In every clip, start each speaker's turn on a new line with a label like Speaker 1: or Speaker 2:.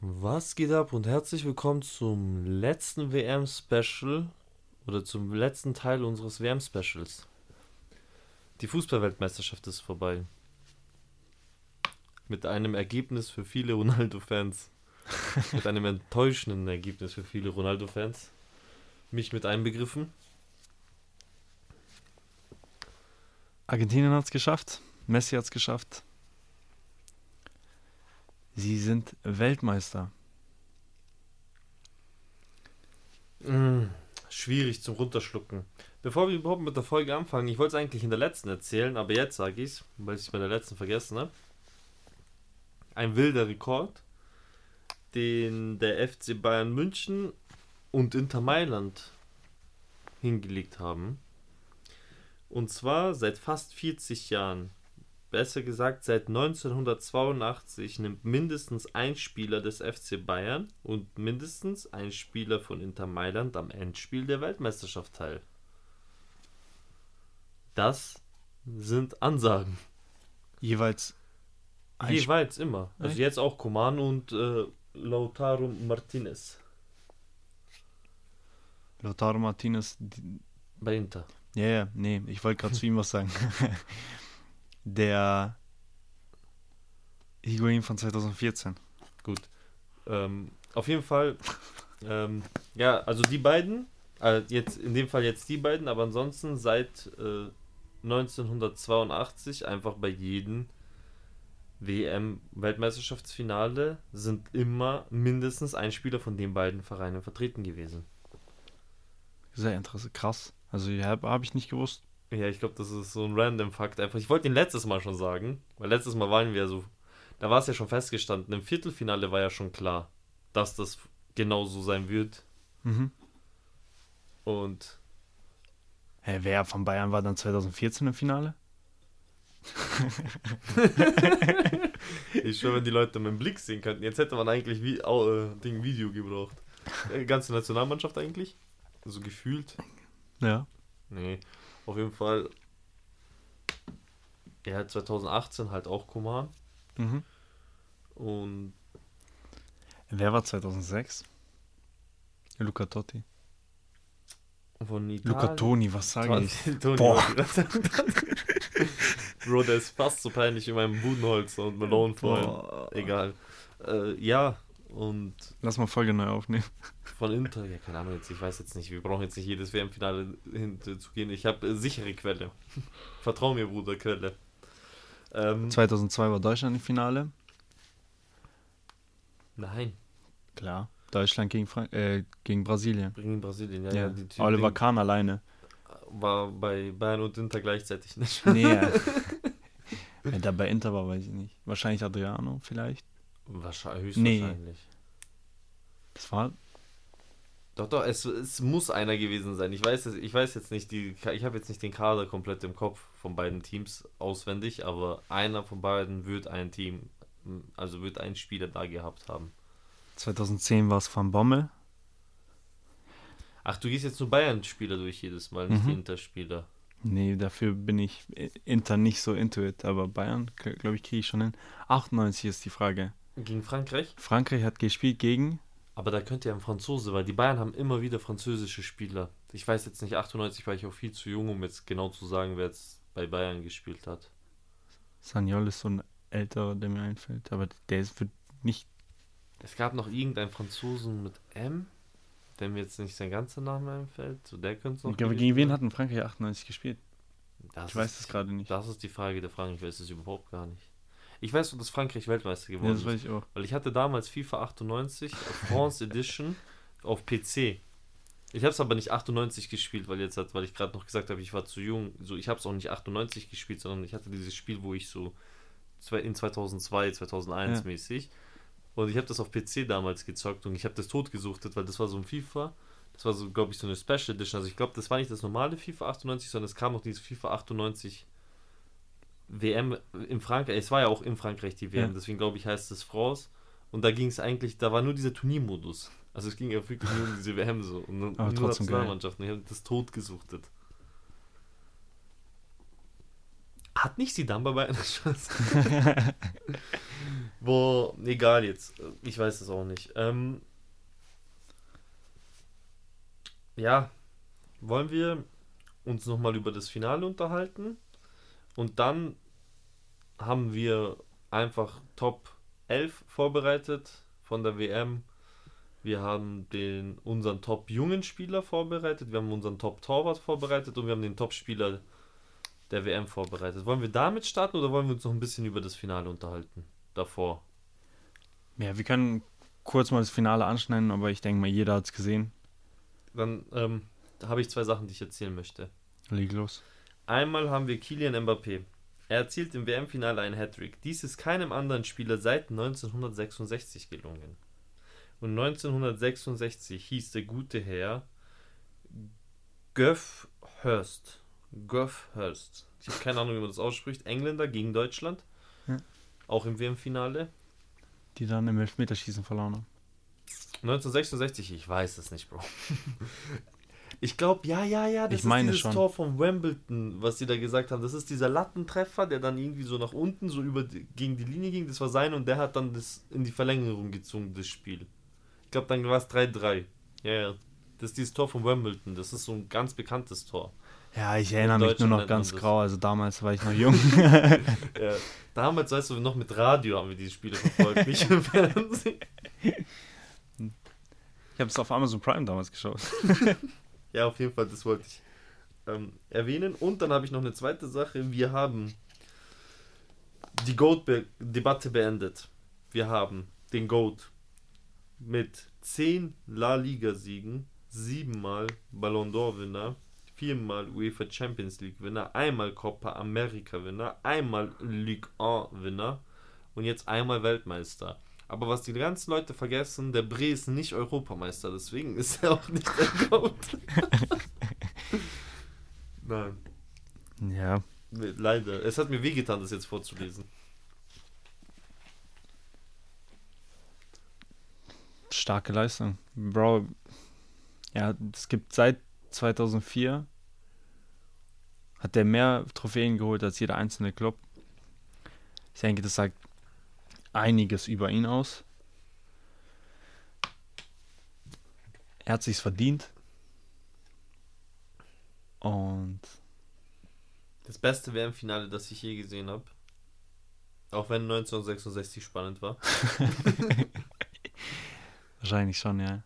Speaker 1: Was geht ab und herzlich willkommen zum letzten WM-Special oder zum letzten Teil unseres WM-Specials. Die Fußballweltmeisterschaft ist vorbei. Mit einem Ergebnis für viele Ronaldo-Fans. mit einem enttäuschenden Ergebnis für viele Ronaldo-Fans. Mich mit einbegriffen.
Speaker 2: Argentinien hat es geschafft. Messi hat es geschafft. Sie sind Weltmeister.
Speaker 1: Mm, schwierig zum Runterschlucken. Bevor wir überhaupt mit der Folge anfangen, ich wollte es eigentlich in der letzten erzählen, aber jetzt sage ich es, weil ich es bei der letzten vergessen habe. Ein wilder Rekord, den der FC Bayern München und Inter Mailand hingelegt haben. Und zwar seit fast 40 Jahren besser gesagt seit 1982 nimmt mindestens ein Spieler des FC Bayern und mindestens ein Spieler von Inter Mailand am Endspiel der Weltmeisterschaft teil. Das sind Ansagen.
Speaker 2: Jeweils.
Speaker 1: Jeweils Sp immer. Also Echt? jetzt auch Coman und äh, Lautaro Martinez.
Speaker 2: Lautaro Martinez.
Speaker 1: Bei Inter.
Speaker 2: Ja, ja, nee, ich wollte gerade zu ihm was sagen. der Higuain von 2014.
Speaker 1: Gut. Ähm, auf jeden Fall, ähm, ja, also die beiden, äh, jetzt in dem Fall jetzt die beiden, aber ansonsten seit äh, 1982 einfach bei jedem WM-Weltmeisterschaftsfinale sind immer mindestens ein Spieler von den beiden Vereinen vertreten gewesen.
Speaker 2: Sehr interessant, krass. Also habe hab ich nicht gewusst.
Speaker 1: Ja, ich glaube, das ist so ein random Fakt einfach. Ich wollte ihn letztes Mal schon sagen, weil letztes Mal waren wir so, da war es ja schon festgestanden. Im Viertelfinale war ja schon klar, dass das genau so sein wird. Mhm. Und.
Speaker 2: Hä, wer von Bayern war dann 2014 im Finale?
Speaker 1: ich schwöre, wenn die Leute meinen Blick sehen könnten. Jetzt hätte man eigentlich wie äh, Ding Video gebraucht. Äh, ganze Nationalmannschaft eigentlich. So gefühlt.
Speaker 2: Ja.
Speaker 1: Nee. Auf jeden Fall. Ja, 2018 halt auch Koman. Mhm. Und.
Speaker 2: Wer war 2006? Luca Totti.
Speaker 1: Von Italien.
Speaker 2: Luca Toni, was sage ich?
Speaker 1: Toni, Boah. Bro, der ist fast so peinlich wie meinem Budenholzer und Malone vorhin. Egal. Äh, ja, und.
Speaker 2: Lass mal Folge neu aufnehmen.
Speaker 1: Von Inter, ja, keine Ahnung, jetzt, ich weiß jetzt nicht, wir brauchen jetzt nicht jedes WM-Finale hinzugehen. Ich habe äh, sichere Quelle. Vertrau mir, Bruder, Quelle.
Speaker 2: Ähm, 2002 war Deutschland im Finale.
Speaker 1: Nein.
Speaker 2: Klar. Deutschland gegen, Frank äh, gegen Brasilien.
Speaker 1: Gegen Brasilien, ja.
Speaker 2: ja. ja Oliver Kahn alleine.
Speaker 1: War bei Bayern und Inter gleichzeitig
Speaker 2: nicht. Nee. Ja. Wenn der bei Inter war, weiß ich nicht. Wahrscheinlich Adriano, vielleicht.
Speaker 1: Wahrscheinlich, höchstwahrscheinlich. Nee.
Speaker 2: Das war.
Speaker 1: Doch, doch, es, es muss einer gewesen sein. Ich weiß, ich weiß jetzt nicht, die, ich habe jetzt nicht den Kader komplett im Kopf von beiden Teams auswendig, aber einer von beiden wird ein Team, also wird ein Spieler da gehabt haben.
Speaker 2: 2010 war es Van Bommel.
Speaker 1: Ach, du gehst jetzt nur Bayern-Spieler durch jedes Mal, nicht mhm. die Inter-Spieler.
Speaker 2: Nee, dafür bin ich Inter nicht so into it, aber Bayern, glaube ich, kriege ich schon hin. 98 ist die Frage.
Speaker 1: Gegen Frankreich?
Speaker 2: Frankreich hat gespielt gegen.
Speaker 1: Aber da könnte ja ein Franzose, weil die Bayern haben immer wieder französische Spieler. Ich weiß jetzt nicht, 98 war ich auch viel zu jung, um jetzt genau zu sagen, wer jetzt bei Bayern gespielt hat.
Speaker 2: Sanyol ist so ein älterer, der mir einfällt, aber der ist für nicht.
Speaker 1: Es gab noch irgendeinen Franzosen mit M, der mir jetzt nicht sein ganzer Name einfällt. So, der könnte
Speaker 2: noch. Aber gegen wen hatten Frankreich 98 gespielt? Das ich weiß es gerade nicht.
Speaker 1: Das ist die Frage der Frage, ich weiß es überhaupt gar nicht. Ich weiß nur, dass Frankreich Weltmeister geworden ist.
Speaker 2: Ja, das weiß ich auch.
Speaker 1: Weil ich hatte damals FIFA 98 France Edition auf PC. Ich habe es aber nicht 98 gespielt, weil jetzt hat, weil ich gerade noch gesagt habe, ich war zu jung. So, ich habe es auch nicht 98 gespielt, sondern ich hatte dieses Spiel, wo ich so in 2002, 2001 ja. mäßig. Und ich habe das auf PC damals gezockt und ich habe das totgesuchtet, weil das war so ein FIFA. Das war so, glaube ich, so eine Special Edition. Also ich glaube, das war nicht das normale FIFA 98, sondern es kam noch dieses FIFA 98 WM in Frankreich, es war ja auch in Frankreich die WM, ja. deswegen glaube ich heißt es France. Und da ging es eigentlich, da war nur dieser Turniermodus. Also es ging ja wirklich nur um diese WM so. Und
Speaker 2: Aber nur
Speaker 1: Nationalmannschaften. Ich habe das tot gesuchtet. Hat nicht sie dann bei einer Wo, egal jetzt. Ich weiß es auch nicht. Ähm, ja, wollen wir uns nochmal über das Finale unterhalten? Und dann haben wir einfach Top 11 vorbereitet von der WM. Wir haben den, unseren Top jungen Spieler vorbereitet, wir haben unseren Top Torwart vorbereitet und wir haben den Top Spieler der WM vorbereitet. Wollen wir damit starten oder wollen wir uns noch ein bisschen über das Finale unterhalten? Davor.
Speaker 2: Ja, wir können kurz mal das Finale anschneiden, aber ich denke mal, jeder hat es gesehen.
Speaker 1: Dann ähm, habe ich zwei Sachen, die ich erzählen möchte.
Speaker 2: Leg los.
Speaker 1: Einmal haben wir Kylian Mbappé. Er erzielt im WM-Finale einen Hattrick. Dies ist keinem anderen Spieler seit 1966 gelungen. Und 1966 hieß der gute Herr Göff Hurst. Göff Hurst. Ich habe keine Ahnung, wie man das ausspricht. Engländer gegen Deutschland.
Speaker 2: Ja.
Speaker 1: Auch im WM-Finale.
Speaker 2: Die dann im Elfmeterschießen verloren haben.
Speaker 1: 1966, ich weiß es nicht, Bro. Ich glaube, ja, ja, ja, das
Speaker 2: Ich
Speaker 1: ist dieses
Speaker 2: schon.
Speaker 1: Tor von Wimbledon, was die da gesagt haben. Das ist dieser Lattentreffer, der dann irgendwie so nach unten, so über die, gegen die Linie ging. Das war sein und der hat dann das in die Verlängerung gezogen, das Spiel. Ich glaube, dann war es 3-3. Ja, ja. Das ist dieses Tor von Wimbledon. Das ist so ein ganz bekanntes Tor.
Speaker 2: Ja, ich erinnere mich nur noch ganz grau, also damals war ich noch jung.
Speaker 1: Ja. Damals, weißt du, noch mit Radio haben wir diese Spiele verfolgt, nicht im Fernsehen.
Speaker 2: Ich habe es auf Amazon Prime damals geschaut.
Speaker 1: Ja, auf jeden Fall, das wollte ich ähm, erwähnen. Und dann habe ich noch eine zweite Sache. Wir haben die GOAT-Debatte beendet. Wir haben den GOAT mit 10 La Liga-Siegen, 7 Mal Ballon d'Or-Winner, 4 Mal UEFA Champions League-Winner, einmal Copa America-Winner, einmal Ligue 1-Winner und jetzt einmal Weltmeister. Aber was die ganzen Leute vergessen, der Bre ist nicht Europameister, deswegen ist er auch nicht der GOAT. Nein,
Speaker 2: Ja,
Speaker 1: leider. Es hat mir wehgetan, das jetzt vorzulesen.
Speaker 2: starke Leistung. Bro, ja, es gibt seit 2004 hat der mehr Trophäen geholt als jeder einzelne Club. Ich denke, das sagt einiges über ihn aus. Er hat sich's verdient. Und
Speaker 1: Das beste WM-Finale, das ich je gesehen habe. Auch wenn 1966 spannend war.
Speaker 2: wahrscheinlich schon, ja.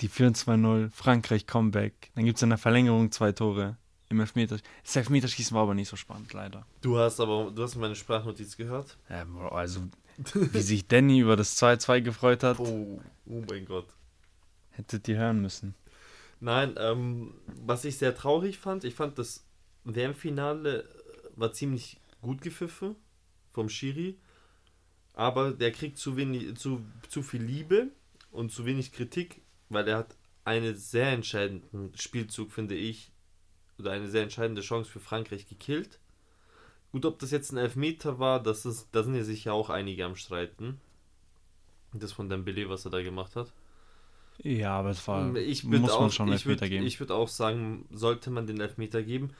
Speaker 2: Die 4-2-0, Frankreich Comeback. Dann gibt es in der Verlängerung zwei Tore. Im Elfmeter. Das Elfmeterschießen war aber nicht so spannend, leider.
Speaker 1: Du hast aber, du hast meine Sprachnotiz gehört.
Speaker 2: Ja, Bro, also, wie sich Danny über das 2-2 gefreut hat,
Speaker 1: Oh, oh mein Gott.
Speaker 2: hättet ihr hören müssen.
Speaker 1: Nein, ähm, was ich sehr traurig fand, ich fand das WM-Finale war ziemlich gut gepfiffen vom Schiri, aber der kriegt zu wenig, zu, zu viel Liebe und zu wenig Kritik, weil er hat einen sehr entscheidenden Spielzug, finde ich, oder eine sehr entscheidende Chance für Frankreich gekillt. Gut, ob das jetzt ein Elfmeter war, das ist, da sind ja sicher auch einige am Streiten. Das von Dembele, was er da gemacht hat.
Speaker 2: Ja, aber es war.
Speaker 1: Ich
Speaker 2: muss
Speaker 1: würde
Speaker 2: man
Speaker 1: auch,
Speaker 2: schon einen
Speaker 1: ich würd,
Speaker 2: Elfmeter geben.
Speaker 1: ich würd auch sagen, sollte man den Elfmeter geben.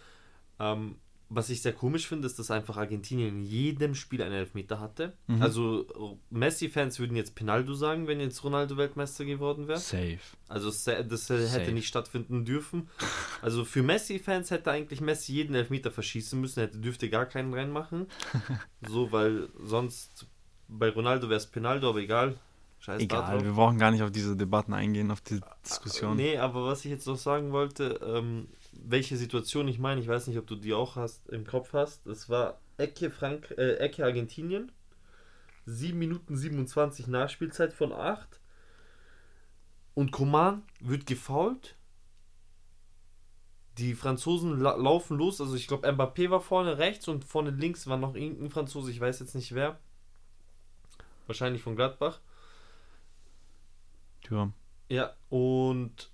Speaker 1: Ähm, was ich sehr komisch finde, ist, dass einfach Argentinien in jedem Spiel einen Elfmeter hatte.
Speaker 2: Mhm.
Speaker 1: Also Messi-Fans würden jetzt Penaldo sagen, wenn jetzt Ronaldo Weltmeister geworden wäre.
Speaker 2: Safe.
Speaker 1: Also das hätte
Speaker 2: Safe.
Speaker 1: nicht stattfinden dürfen. Also für Messi-Fans hätte eigentlich Messi jeden Elfmeter verschießen müssen, hätte dürfte gar keinen reinmachen. so, weil sonst bei Ronaldo wäre es Penaldo, aber egal. Scheiß
Speaker 2: Egal, wir brauchen gar nicht auf diese Debatten eingehen, auf die Diskussion.
Speaker 1: Nee, aber was ich jetzt noch sagen wollte, ähm, welche Situation ich meine, ich weiß nicht, ob du die auch hast im Kopf hast. Das war Ecke Frank äh, Ecke Argentinien. 7 Minuten 27 Nachspielzeit von 8. Und Coman wird gefault. Die Franzosen la laufen los. Also ich glaube, Mbappé war vorne rechts und vorne links war noch irgendein Franzose, ich weiß jetzt nicht wer. Wahrscheinlich von Gladbach.
Speaker 2: Ja.
Speaker 1: Ja, und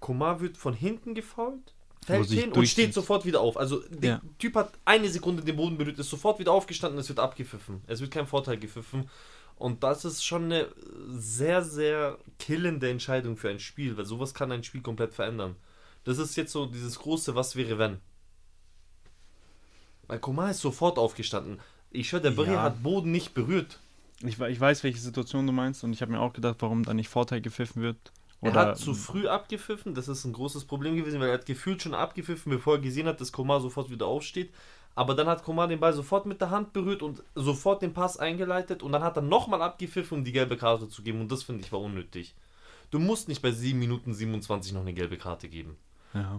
Speaker 1: Komar wird von hinten gefault, fällt hin und steht sofort wieder auf. Also der
Speaker 2: Ja.
Speaker 1: Typ hat eine Sekunde den Boden berührt, ist sofort wieder aufgestanden, es wird abgepfiffen. Es wird kein Vorteil gepfiffen. Und das ist schon eine sehr, sehr killende Entscheidung für ein Spiel, weil sowas kann ein Spiel komplett verändern. Das ist jetzt so dieses große Was wäre wenn. Weil Komar ist sofort aufgestanden. Ich schwör, der Brie
Speaker 2: Ja.
Speaker 1: hat Boden nicht berührt.
Speaker 2: Ich, ich weiß, welche Situation du meinst und ich habe mir auch gedacht, warum da nicht Vorteil gepfiffen wird.
Speaker 1: Er
Speaker 2: Oder
Speaker 1: hat zu früh abgepfiffen, das ist ein großes Problem gewesen, weil er hat gefühlt schon abgepfiffen, bevor er gesehen hat, dass Komar sofort wieder aufsteht. Aber dann hat Komar den Ball sofort mit der Hand berührt und sofort den Pass eingeleitet und dann hat er nochmal abgepfiffen, um die gelbe Karte zu geben und das finde ich war unnötig. Du musst nicht bei 7 Minuten 27 noch eine gelbe Karte geben.
Speaker 2: ja.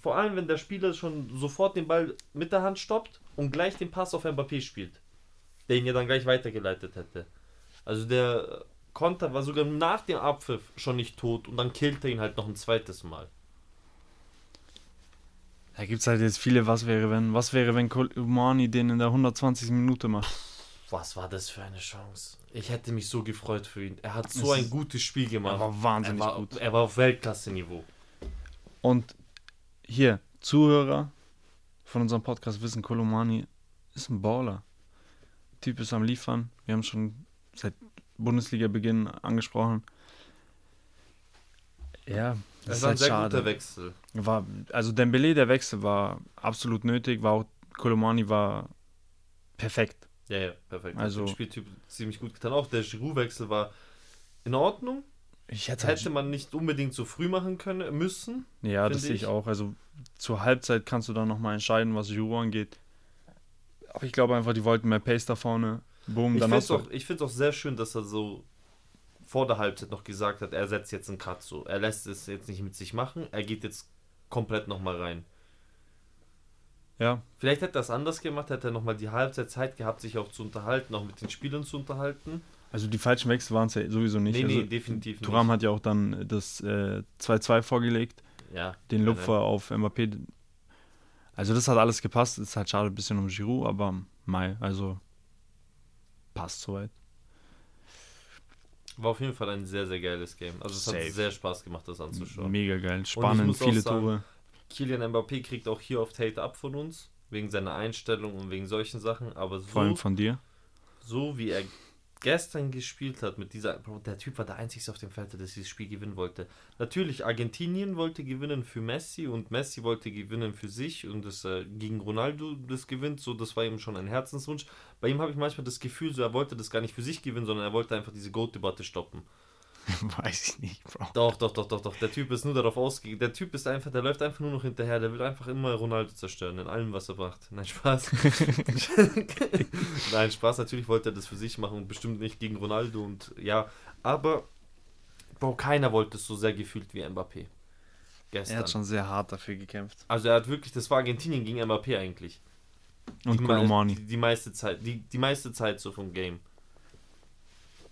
Speaker 1: Vor allem, wenn der Spieler schon sofort den Ball mit der Hand stoppt und gleich den Pass auf Mbappé spielt, der ihn ja dann gleich weitergeleitet hätte. Also der Konter war sogar nach dem Abpfiff schon nicht tot und dann killt er ihn halt noch ein zweites Mal.
Speaker 2: Da gibt es halt jetzt viele Was wäre wenn. Was wäre, wenn Kolumani den in der 120. Minute macht?
Speaker 1: Was war das für eine Chance? Ich hätte mich so gefreut für ihn. Er hat
Speaker 2: Es
Speaker 1: so ein
Speaker 2: ist-
Speaker 1: gutes Spiel gemacht.
Speaker 2: Er war wahnsinnig
Speaker 1: er war,
Speaker 2: gut.
Speaker 1: Er war auf Weltklasse-Niveau.
Speaker 2: Und hier, Zuhörer von unserem Podcast wissen, Kolomani ist ein Baller. Typ ist am Liefern. Wir haben schon seit Bundesliga-Beginn angesprochen. Ja, das
Speaker 1: Das
Speaker 2: ist
Speaker 1: war ein
Speaker 2: halt
Speaker 1: sehr
Speaker 2: schade.
Speaker 1: guter Wechsel.
Speaker 2: War, also Dembele, der Wechsel war absolut nötig, war auch, Kolomani war perfekt.
Speaker 1: Ja, ja, perfekt.
Speaker 2: Also-
Speaker 1: Hat dem Spieltyp ziemlich gut getan. Auch der Giroud-Wechsel war in Ordnung.
Speaker 2: Ich hätte halt,
Speaker 1: Hätte man nicht unbedingt so früh machen können, müssen.
Speaker 2: ja, das sehe ich
Speaker 1: ich.
Speaker 2: auch. Also zur Halbzeit kannst du dann nochmal entscheiden, was Giroud angeht. Aber ich glaube einfach, die wollten mehr Pace da vorne. Boom,
Speaker 1: Ich finde es auch, ich auch sehr schön, dass er so vor der Halbzeit noch gesagt hat, er setzt jetzt einen Cut so. Er lässt es jetzt nicht mit sich machen, er geht jetzt komplett nochmal rein.
Speaker 2: Ja,
Speaker 1: Vielleicht hätte er das anders gemacht, hätte er nochmal die Halbzeit Zeit gehabt, sich auch zu unterhalten, auch mit den Spielern zu unterhalten.
Speaker 2: also die falschen Wechsel waren es ja sowieso nicht.
Speaker 1: nee, nee,
Speaker 2: also,
Speaker 1: definitiv
Speaker 2: Thuram
Speaker 1: nicht.
Speaker 2: hat ja auch dann das äh, 2-2 vorgelegt,
Speaker 1: Ja,
Speaker 2: den
Speaker 1: Ja,
Speaker 2: Lupfer auf Mbappé. Also das hat alles gepasst. Ist halt schade ein bisschen um Giroud, aber Mai, also passt soweit.
Speaker 1: war auf jeden Fall ein sehr, sehr geiles Game. Also es
Speaker 2: Safe.
Speaker 1: hat sehr Spaß gemacht, das anzuschauen.
Speaker 2: Mega geil, spannend, viele
Speaker 1: sagen,
Speaker 2: Tore.
Speaker 1: Kylian Mbappé kriegt auch hier oft Hate ab von uns, wegen seiner Einstellung und wegen solchen Sachen, aber
Speaker 2: Vor allem
Speaker 1: so,
Speaker 2: von dir.
Speaker 1: so wie er gestern gespielt hat, mit dieser, der Typ war der Einzige auf dem Feld, der dieses Spiel gewinnen wollte. Natürlich, Argentinien wollte gewinnen für Messi und Messi wollte gewinnen für sich und das äh, gegen Ronaldo das gewinnt, so das war ihm schon ein Herzenswunsch. Bei ihm habe ich manchmal das Gefühl, so er wollte das gar nicht für sich gewinnen, sondern er wollte einfach diese Goat-Debatte stoppen.
Speaker 2: Weiß ich nicht, Bro.
Speaker 1: Doch, doch, doch, doch, doch. Der Typ ist nur darauf ausgegangen. Der Typ ist einfach, der läuft einfach nur noch hinterher. Der will einfach immer Ronaldo zerstören, in allem, was er macht. Nein, Spaß. Nein, Spaß. Natürlich wollte er das für sich machen und bestimmt nicht gegen Ronaldo und ja. Aber, Bro, keiner wollte es so sehr gefühlt wie Mbappé. Gestern.
Speaker 2: Er hat schon sehr hart dafür gekämpft.
Speaker 1: also er hat wirklich, das war Argentinien gegen Mbappé eigentlich.
Speaker 2: Und
Speaker 1: die,
Speaker 2: Kolomani.
Speaker 1: Die, die meiste Zeit, die, die meiste Zeit so vom Game.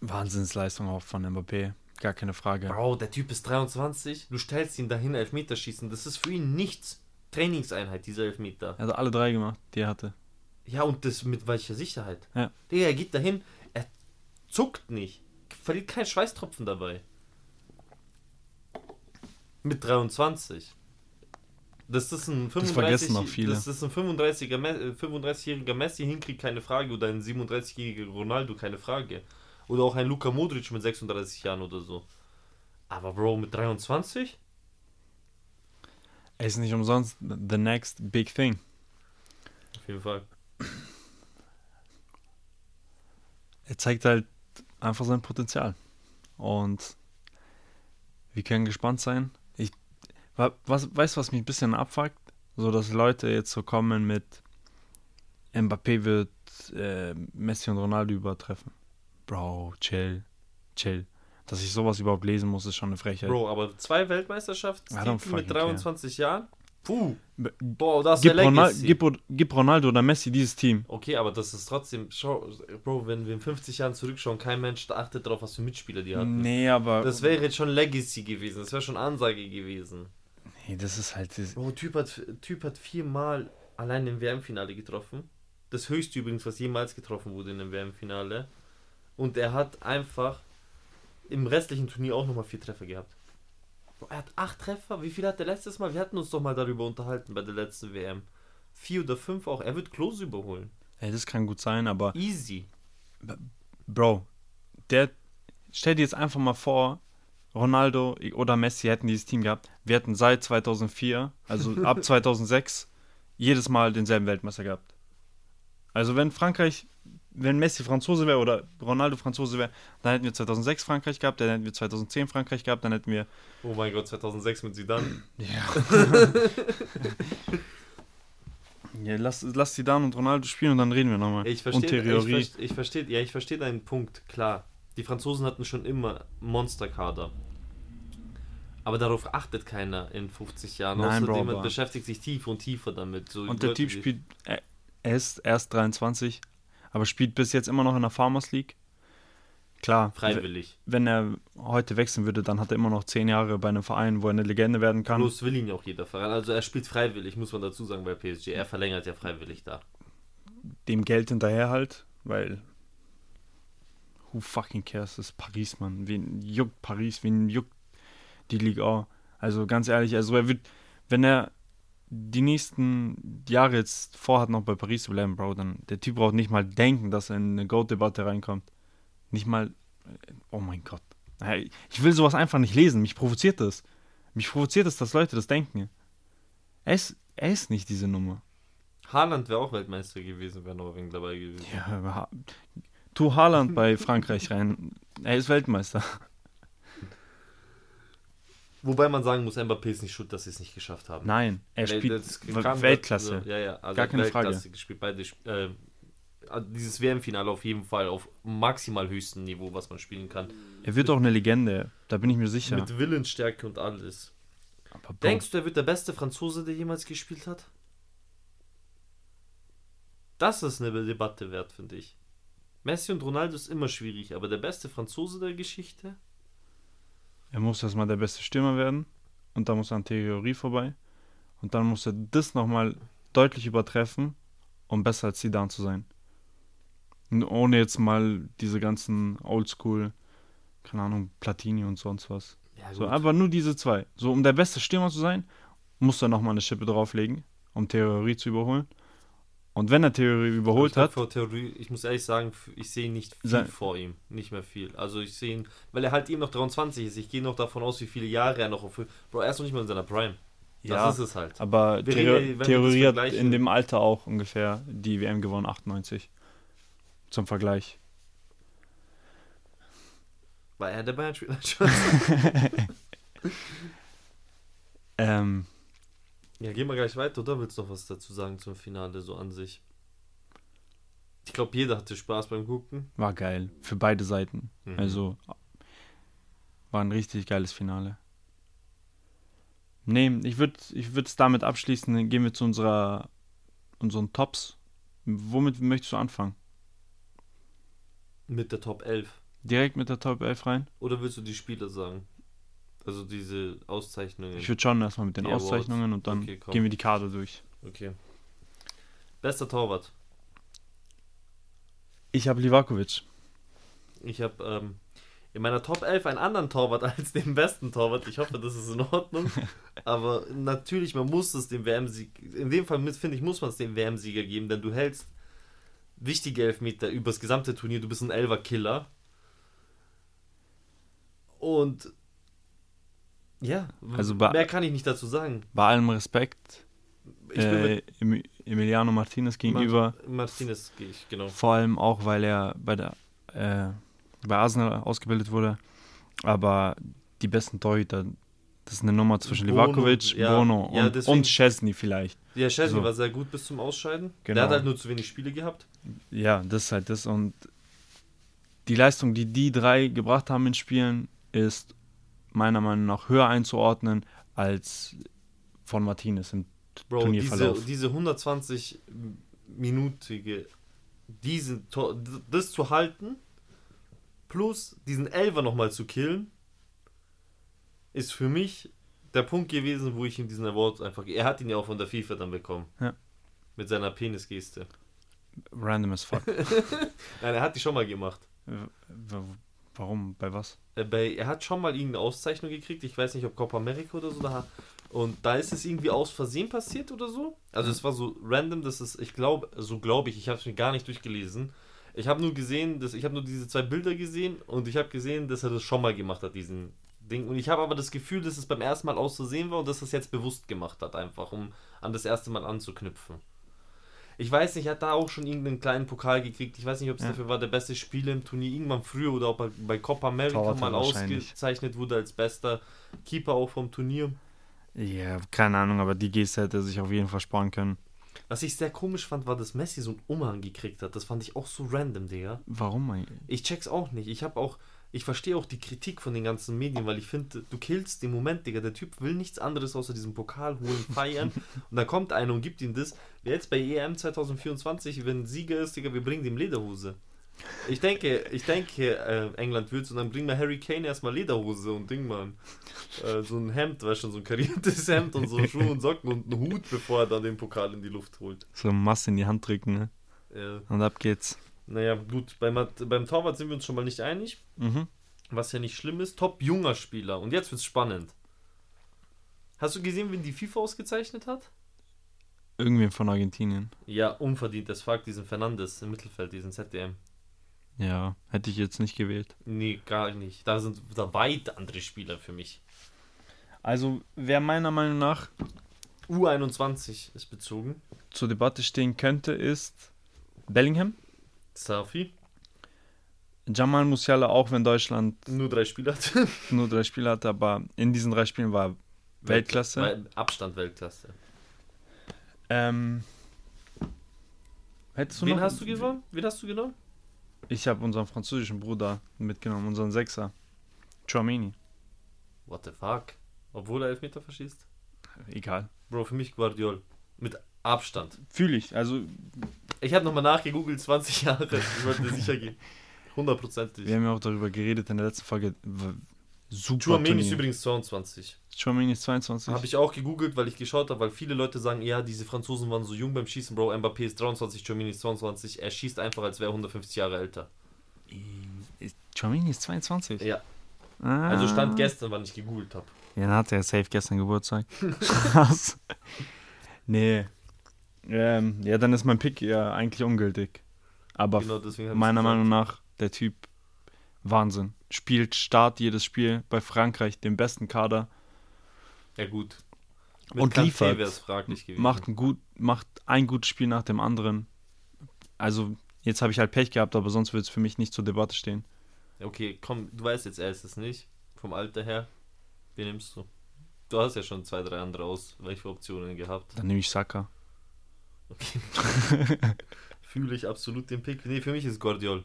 Speaker 2: Wahnsinnsleistung auch von Mbappé. Gar keine Frage.
Speaker 1: Bro, der Typ ist 23, du stellst ihn dahin, Elfmeterschießen, das ist für ihn nichts. Trainingseinheit, dieser Elfmeter.
Speaker 2: Er hat alle drei gemacht, die er hatte.
Speaker 1: Ja, und das mit welcher Sicherheit?
Speaker 2: Ja.
Speaker 1: Digga, er geht dahin, er zuckt nicht, verliert keinen Schweißtropfen dabei. Mit 23. Das ist ein 35
Speaker 2: vergessen noch viele.
Speaker 1: Das ist ein 35-jähriger Me- äh, 35-jähriger Messi hinkriegt keine Frage oder ein 37-jähriger Ronaldo keine Frage. Oder auch ein Luka Modric mit 36 Jahren oder so. Aber Bro, mit 23?
Speaker 2: Er ist nicht umsonst the next big thing.
Speaker 1: Auf jeden Fall.
Speaker 2: Er zeigt halt einfach sein Potenzial. Und wir können gespannt sein. Ich, wa- was, weißt du, was mich ein bisschen abfuckt? So, dass Leute jetzt so kommen mit Mbappé wird äh, Messi und Ronaldo übertreffen. Bro, chill, chill. Dass ich sowas überhaupt lesen muss, ist schon eine Frechheit.
Speaker 1: Bro, aber zwei Weltmeisterschaftstitel
Speaker 2: fucking
Speaker 1: mit 23 Jahren? Puh. Boah, das ist
Speaker 2: Gib,
Speaker 1: der
Speaker 2: Ronal
Speaker 1: Legacy.
Speaker 2: gib, gib Ronaldo oder Messi dieses Team.
Speaker 1: Okay, aber das ist trotzdem, schau, Bro, wenn wir in 50 Jahren zurückschauen, kein Mensch achtet darauf, was für Mitspieler die hatten.
Speaker 2: Nee, aber.
Speaker 1: Das wäre jetzt schon Legacy gewesen, das wäre schon Ansage gewesen.
Speaker 2: nee, das ist halt. Das,
Speaker 1: Bro, Typ hat, typ hat viermal allein im WM-Finale getroffen. Das höchste übrigens, was jemals getroffen wurde in einem WM-Finale. Und er hat einfach im restlichen Turnier auch nochmal vier Treffer gehabt. Er hat acht Treffer. Wie viel hat er letztes Mal? Wir hatten uns doch mal darüber unterhalten bei der letzten WM. Vier oder fünf auch. Er wird Klose überholen.
Speaker 2: ey, das kann gut sein, aber.
Speaker 1: Easy.
Speaker 2: Bro, der. Stell dir jetzt einfach mal vor, Ronaldo oder Messi hätten dieses Team gehabt. Wir hätten seit 2004, also ab 2006, jedes Mal denselben Weltmeister gehabt. Also wenn Frankreich, wenn Messi Franzose wäre oder Ronaldo Franzose wäre, dann hätten wir 2006 Frankreich gehabt, dann hätten wir 2010 Frankreich gehabt, dann hätten wir...
Speaker 1: Oh mein Gott, 2006 mit Zidane.
Speaker 2: Ja. ja lass, lass Zidane und Ronaldo spielen und dann reden wir nochmal.
Speaker 1: Ich
Speaker 2: und
Speaker 1: verstehe, ich,
Speaker 2: Theorie.
Speaker 1: ich verstehe, ja, ich verstehe deinen Punkt, klar. Die Franzosen hatten schon immer Monsterkader. Aber darauf achtet keiner in 50 Jahren.
Speaker 2: Nein, Bro,
Speaker 1: Außerdem
Speaker 2: aber-
Speaker 1: beschäftigt sich tiefer und tiefer damit. So
Speaker 2: Und der Typ spielt, er er ist erst 23, aber spielt bis jetzt immer noch in der Farmers League. Klar,
Speaker 1: freiwillig.
Speaker 2: wenn er heute wechseln würde, dann hat er immer noch 10 Jahre bei einem Verein, wo er eine Legende werden kann.
Speaker 1: Bloß will ihn auch jeder Verein. Also er spielt freiwillig, muss man dazu sagen, bei PSG. Er verlängert ja freiwillig da.
Speaker 2: Dem Geld hinterher halt, weil who fucking cares, das ist Paris, Mann. Wen juckt Paris, wen juckt die Ligue A? Also ganz ehrlich, also er wird, wenn er die nächsten Jahre jetzt vorhat, noch bei Paris zu bleiben, Bro, dann der Typ braucht nicht mal denken, dass er in eine Goat-Debatte reinkommt. Nicht mal, oh mein Gott. Ich will sowas einfach nicht lesen, mich provoziert das. Mich provoziert es, dass Leute das denken. Er ist, er ist nicht diese Nummer.
Speaker 1: Haaland wäre auch Weltmeister gewesen, wäre Norwegen dabei gewesen.
Speaker 2: Ja, Ha- tu Haaland bei Frankreich rein. Er ist Weltmeister.
Speaker 1: Wobei man sagen muss, Mbappé ist nicht schuld, dass sie es nicht geschafft haben.
Speaker 2: Nein, er spielt Weltklasse.
Speaker 1: Ja, ja, also
Speaker 2: Gar keine
Speaker 1: Weltklasse
Speaker 2: Frage.
Speaker 1: gespielt. Beide, äh, dieses WM-Finale auf jeden Fall auf maximal höchstem Niveau, was man spielen kann.
Speaker 2: Er wird auch eine Legende, da bin ich mir sicher.
Speaker 1: Mit Willensstärke und alles. Denkst du, er wird der beste Franzose, der jemals gespielt hat? Das ist eine Debatte wert, finde ich. Messi und Ronaldo ist immer schwierig, aber der beste Franzose der Geschichte?
Speaker 2: Er muss erstmal der beste Stürmer werden und dann muss er an Theorie vorbei und dann muss er das nochmal deutlich übertreffen, um besser als Zidane zu sein. Und ohne jetzt mal diese ganzen Oldschool, keine Ahnung, Platini und sonst was.
Speaker 1: Ja,
Speaker 2: So, aber nur diese zwei. So, um der beste Stürmer zu sein, muss er nochmal eine Schippe drauflegen, um Theorie zu überholen. Und wenn er Theorie überholt
Speaker 1: ich glaub,
Speaker 2: hat,
Speaker 1: Vor Theorie, ich muss ehrlich sagen, ich sehe nicht viel
Speaker 2: Sein-
Speaker 1: vor ihm. Nicht mehr viel. Also ich sehe ihn, weil er halt eben noch 23 ist. Ich gehe noch davon aus, wie viele Jahre er noch auf. Bro, er ist noch nicht mal in seiner Prime.
Speaker 2: ja,
Speaker 1: Das ist es halt.
Speaker 2: aber Theor
Speaker 1: reden,
Speaker 2: Theorie hat in dem Alter auch ungefähr die WM gewonnen, 98. Zum Vergleich.
Speaker 1: War er der Bayern-Spieler?
Speaker 2: Ähm,
Speaker 1: ja, gehen wir gleich weiter, oder willst du noch was dazu sagen zum Finale so an sich? Ich glaube, jeder hatte Spaß beim Gucken.
Speaker 2: war geil. Für beide Seiten.
Speaker 1: Mhm.
Speaker 2: Also, war ein richtig geiles Finale. Nee, ich würde ich es damit abschließen. Dann gehen wir zu unserer, unseren Tops. Womit möchtest du anfangen?
Speaker 1: Mit der Top 11.
Speaker 2: Direkt mit der Top 11 rein?
Speaker 1: Oder willst du die Spieler sagen? Also diese Auszeichnungen.
Speaker 2: Ich würde schon erstmal mit den
Speaker 1: Die Awards.
Speaker 2: Auszeichnungen und dann
Speaker 1: Okay,
Speaker 2: gehen wir die Karte durch.
Speaker 1: Okay. Bester Torwart.
Speaker 2: Ich habe Livakovic.
Speaker 1: Ich habe ähm, in meiner Top 11 einen anderen Torwart als den besten Torwart. Ich hoffe, das ist in Ordnung. Aber natürlich, man muss es dem WM-Sieg. In dem Fall, finde ich, muss man es dem WM-Sieger geben, denn du hältst wichtige Elfmeter über das gesamte Turnier. Du bist ein Elfer-Killer. Und ja,
Speaker 2: Also bei-
Speaker 1: mehr kann ich nicht dazu sagen.
Speaker 2: Bei allem Respekt äh, Emi- Emiliano Martinez gegenüber.
Speaker 1: Martinez gehe ich, genau.
Speaker 2: Vor allem auch, weil er bei der äh, bei Arsenal ausgebildet wurde. Aber die besten Torhüter, das ist eine Nummer zwischen
Speaker 1: Bono,
Speaker 2: Livakovic,
Speaker 1: ja.
Speaker 2: Bono
Speaker 1: Ja,
Speaker 2: und,
Speaker 1: deswegen-
Speaker 2: und Chesney vielleicht.
Speaker 1: Ja, Chesney
Speaker 2: So.
Speaker 1: war sehr gut bis zum Ausscheiden.
Speaker 2: Genau.
Speaker 1: Der hat halt nur zu wenig Spiele gehabt.
Speaker 2: Ja, das ist halt das. Und die Leistung, die die drei gebracht haben in Spielen, ist meiner Meinung nach höher einzuordnen als von Martinez im
Speaker 1: Bro,
Speaker 2: Turnierverlauf.
Speaker 1: diese, diese 120-minütige, diese, Tor- das zu halten, plus diesen Elfer nochmal zu killen, ist für mich der Punkt gewesen, wo ich ihm diesen Award einfach. Er hat ihn ja auch von der FIFA dann bekommen.
Speaker 2: Ja.
Speaker 1: Mit seiner Penisgeste.
Speaker 2: Random as fuck.
Speaker 1: Nein, er hat die schon mal gemacht.
Speaker 2: Warum? Bei was?
Speaker 1: Äh, Bei, er hat schon mal irgendeine Auszeichnung gekriegt, ich weiß nicht, ob Copa America oder so, da, und da ist es irgendwie aus Versehen passiert oder so. Also es war so random, dass es, ich glaube, so glaube ich, ich habe es mir gar nicht durchgelesen. Ich habe nur gesehen, dass ich habe nur diese zwei Bilder gesehen und ich habe gesehen, dass er das schon mal gemacht hat, diesen Ding. Und ich habe aber das Gefühl, dass es beim ersten Mal aus Versehen war und dass er es jetzt bewusst gemacht hat, einfach, um an das erste Mal anzuknüpfen. Ich weiß nicht, er hat da auch schon irgendeinen kleinen Pokal gekriegt. Ich weiß nicht, ob es
Speaker 2: Ja.
Speaker 1: dafür war, der beste Spieler im Turnier irgendwann früher oder ob er bei Copa America
Speaker 2: Torwart
Speaker 1: mal ausgezeichnet wurde als bester Keeper auch vom Turnier.
Speaker 2: Ja, keine Ahnung, aber die Geste hätte er sich auf jeden Fall sparen können.
Speaker 1: Was ich sehr komisch fand, war, dass Messi so einen Umhang gekriegt hat. Das fand ich auch so random, Digga.
Speaker 2: Warum eigentlich?
Speaker 1: Ich check's auch nicht. Ich habe auch, ich verstehe auch die Kritik von den ganzen Medien, weil ich finde, du killst den Moment, Digga. Der Typ will nichts anderes außer diesen Pokal holen, feiern. und dann kommt einer und gibt ihm das. Jetzt bei EM 2024, wenn Sieger ist, Digga, wir bringen dem Lederhose. Ich denke, ich denke, äh, England wird's und dann bringen wir Harry Kane erstmal Lederhose und Ding, Mann. Äh, so ein Hemd, weißt schon, so ein kariertes Hemd und so Schuhe und Socken und einen Hut, bevor er dann den Pokal in die Luft holt.
Speaker 2: So Masse in die Hand drücken, ne?
Speaker 1: Äh,
Speaker 2: Und ab geht's.
Speaker 1: Naja, gut, beim, beim Torwart sind wir uns schon mal nicht einig.
Speaker 2: Mhm.
Speaker 1: Was ja nicht schlimm ist, top junger Spieler. Und jetzt wird's spannend. Hast du gesehen, wen die FIFA ausgezeichnet hat?
Speaker 2: Irgendwen von Argentinien.
Speaker 1: Ja, unverdient das Fuck, diesen Fernandes im Mittelfeld, diesen ZDM.
Speaker 2: Ja, hätte ich jetzt nicht gewählt.
Speaker 1: Nee, gar nicht. Da sind da weit andere Spieler für mich.
Speaker 2: Also, wer meiner Meinung nach
Speaker 1: U21 ist bezogen.
Speaker 2: zur Debatte stehen könnte, ist Bellingham.
Speaker 1: Safi.
Speaker 2: Jamal Musiala, auch wenn Deutschland
Speaker 1: Nur drei Spieler.
Speaker 2: nur drei Spiele hatte, aber in diesen drei Spielen war Weltklasse.
Speaker 1: Wel- Abstand Weltklasse.
Speaker 2: Ähm, hättest du
Speaker 1: Wen
Speaker 2: noch?
Speaker 1: hast du genommen? Wen hast du genommen?
Speaker 2: Ich habe unseren französischen Bruder mitgenommen, unseren Sechser. Chouamini.
Speaker 1: What the fuck? Obwohl er Elfmeter verschießt?
Speaker 2: Egal.
Speaker 1: Bro, für mich Guardiol. Mit Abstand.
Speaker 2: Fühle ich. Also,
Speaker 1: Ich habe nochmal nachgegoogelt, 20 Jahre. Ich wollte sicher gehen. Hundertprozentig.
Speaker 2: wir haben ja auch darüber geredet in der letzten Folge. Super
Speaker 1: Chouameni ist übrigens 22.
Speaker 2: Chouamini ist 22.
Speaker 1: Habe ich auch gegoogelt, weil ich geschaut habe, weil viele Leute sagen, ja, diese Franzosen waren so jung beim Schießen, Bro, Mbappé ist 23, Chouameni ist 22. Er schießt einfach, als wäre er 150 Jahre älter.
Speaker 2: Ist- Chouamini ist 22.
Speaker 1: Ja.
Speaker 2: Ah.
Speaker 1: Also stand gestern, wann ich gegoogelt habe.
Speaker 2: Ja, dann hat er safe gestern Geburtstag. Krass. nee. Ähm, ja, dann ist mein Pick ja eigentlich ungültig. Aber
Speaker 1: Genau
Speaker 2: meiner. Meinung nach, der Typ Wahnsinn. Spielt Start jedes Spiel bei Frankreich, den besten Kader.
Speaker 1: Ja, gut.
Speaker 2: Und
Speaker 1: Kanté
Speaker 2: liefert.
Speaker 1: wär's fraglich gewesen.
Speaker 2: Macht ein, gut, macht ein gutes Spiel nach dem anderen. Also, jetzt habe ich halt Pech gehabt, aber sonst würde es für mich nicht zur Debatte stehen.
Speaker 1: Okay, komm, du weißt jetzt, er ist es nicht. Vom Alter her. Wen nimmst du? Du hast ja schon zwei, drei andere Ausweichoptionen gehabt.
Speaker 2: Dann nehme ich Saka.
Speaker 1: Okay. Fühle ich absolut den Pick. Nee, für mich ist Guardiol.